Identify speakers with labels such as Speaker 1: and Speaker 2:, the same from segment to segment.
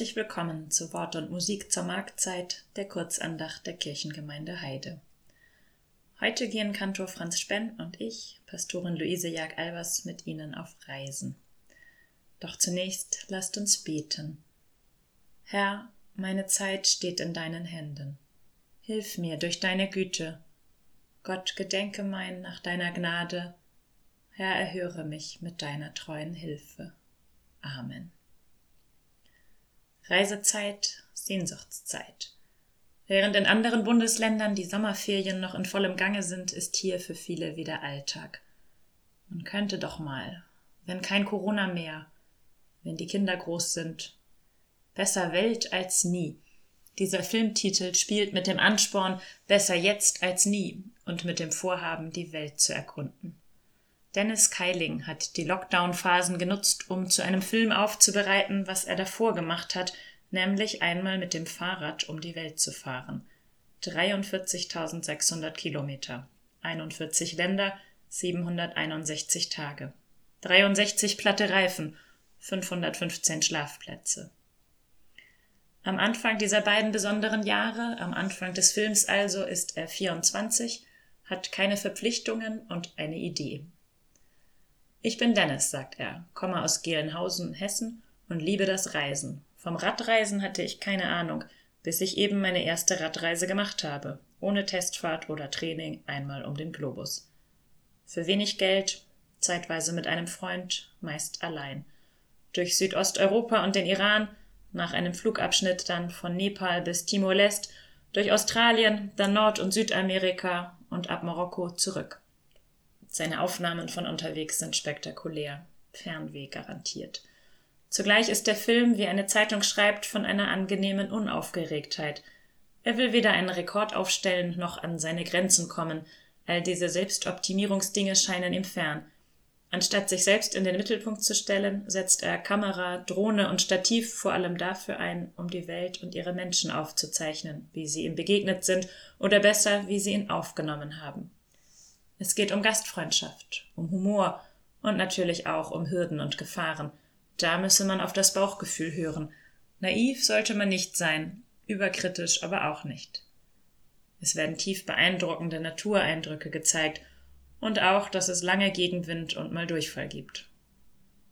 Speaker 1: Herzlich willkommen zu Wort und Musik zur Marktzeit der Kurzandacht der Kirchengemeinde Heide. Heute gehen Kantor Franz Spenn und ich, Pastorin Luise Jag-Albers, mit Ihnen auf Reisen. Doch zunächst lasst uns beten. Herr, meine Zeit steht in deinen Händen. Hilf mir durch deine Güte. Gott gedenke mein nach deiner Gnade. Herr, erhöre mich mit deiner treuen Hilfe. Amen. Reisezeit, Sehnsuchtszeit. Während in anderen Bundesländern die Sommerferien noch in vollem Gange sind, ist hier für viele wieder Alltag. Man könnte doch mal, wenn kein Corona mehr, wenn die Kinder groß sind. Besser Welt als nie. Dieser Filmtitel spielt mit dem Ansporn Besser jetzt als nie und mit dem Vorhaben, die Welt zu erkunden. Dennis Keiling hat die Lockdown-Phasen genutzt, um zu einem Film aufzubereiten, was er davor gemacht hat, nämlich einmal mit dem Fahrrad um die Welt zu fahren. 43.600 Kilometer, 41 Länder, 761 Tage, 63 platte Reifen, 515 Schlafplätze. Am Anfang dieser beiden besonderen Jahre, am Anfang des Films also, ist er 24, hat keine Verpflichtungen und eine Idee. Ich bin Dennis, sagt er, komme aus Gelnhausen, Hessen und liebe das Reisen. Vom Radreisen hatte ich keine Ahnung, bis ich eben meine erste Radreise gemacht habe, ohne Testfahrt oder Training einmal um den Globus. Für wenig Geld, zeitweise mit einem Freund, meist allein. Durch Südosteuropa und den Iran, nach einem Flugabschnitt dann von Nepal bis Timor-Leste, durch Australien, dann Nord- und Südamerika und ab Marokko zurück. Seine Aufnahmen von unterwegs sind spektakulär. Fernweh garantiert. Zugleich ist der Film, wie eine Zeitung schreibt, von einer angenehmen Unaufgeregtheit. Er will weder einen Rekord aufstellen noch an seine Grenzen kommen. All diese Selbstoptimierungsdinge scheinen ihm fern. Anstatt sich selbst in den Mittelpunkt zu stellen, setzt er Kamera, Drohne und Stativ vor allem dafür ein, um die Welt und ihre Menschen aufzuzeichnen, wie sie ihm begegnet sind oder besser, wie sie ihn aufgenommen haben. Es geht um Gastfreundschaft, um Humor und natürlich auch um Hürden und Gefahren. Da müsse man auf das Bauchgefühl hören. Naiv sollte man nicht sein, überkritisch aber auch nicht. Es werden tief beeindruckende Natureindrücke gezeigt und auch, dass es lange Gegenwind und mal Durchfall gibt.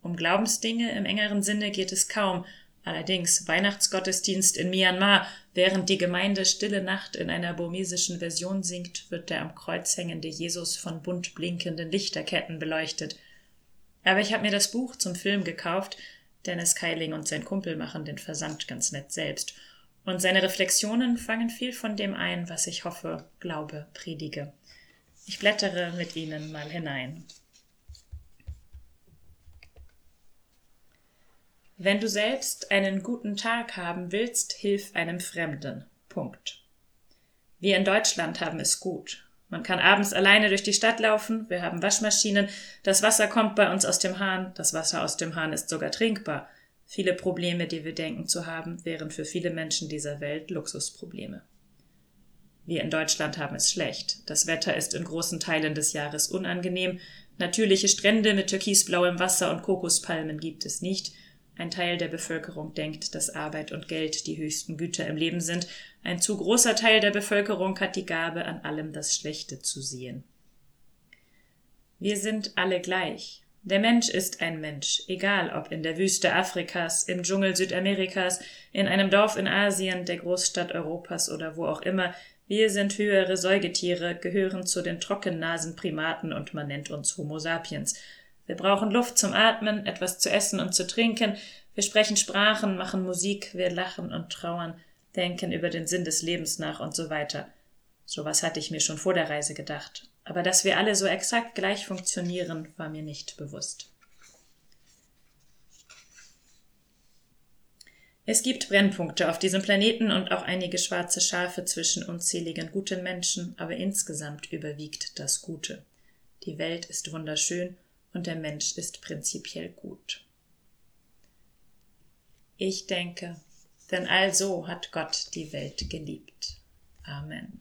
Speaker 1: Um Glaubensdinge im engeren Sinne geht es kaum, Allerdings Weihnachtsgottesdienst in Myanmar, während die Gemeinde Stille Nacht in einer burmesischen Version singt, wird der am Kreuz hängende Jesus von bunt blinkenden Lichterketten beleuchtet. Aber ich habe mir das Buch zum Film gekauft, Dennis Keiling und sein Kumpel machen den Versand ganz nett selbst. Und seine Reflexionen fangen viel von dem ein, was ich hoffe, glaube, predige. Ich blättere mit ihnen mal hinein. Wenn du selbst einen guten Tag haben willst, hilf einem Fremden. Punkt. Wir in Deutschland haben es gut. Man kann abends alleine durch die Stadt laufen, wir haben Waschmaschinen, das Wasser kommt bei uns aus dem Hahn, das Wasser aus dem Hahn ist sogar trinkbar. Viele Probleme, die wir denken zu haben, wären für viele Menschen dieser Welt Luxusprobleme. Wir in Deutschland haben es schlecht. Das Wetter ist in großen Teilen des Jahres unangenehm. Natürliche Strände mit türkisblauem Wasser und Kokospalmen gibt es nicht. Ein Teil der Bevölkerung denkt, dass Arbeit und Geld die höchsten Güter im Leben sind. Ein zu großer Teil der Bevölkerung hat die Gabe, an allem das Schlechte zu sehen. Wir sind alle gleich. Der Mensch ist ein Mensch, egal ob in der Wüste Afrikas, im Dschungel Südamerikas, in einem Dorf in Asien, der Großstadt Europas oder wo auch immer. Wir sind höhere Säugetiere, gehören zu den Trockennasenprimaten und man nennt uns Homo sapiens. Wir brauchen Luft zum Atmen, etwas zu essen und zu trinken. Wir sprechen Sprachen, machen Musik, wir lachen und trauern, denken über den Sinn des Lebens nach und so weiter. Sowas hatte ich mir schon vor der Reise gedacht. Aber dass wir alle so exakt gleich funktionieren, war mir nicht bewusst. Es gibt Brennpunkte auf diesem Planeten und auch einige schwarze Schafe zwischen unzähligen guten Menschen, aber insgesamt überwiegt das Gute. Die Welt ist wunderschön und der Mensch ist prinzipiell gut. Ich denke, denn also hat Gott die Welt geliebt. Amen.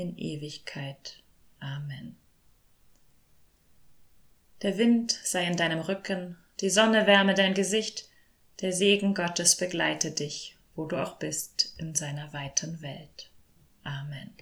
Speaker 1: in Ewigkeit. Amen. Der Wind sei in deinem Rücken, die Sonne wärme dein Gesicht, der Segen Gottes begleite dich, wo du auch bist in seiner weiten Welt. Amen.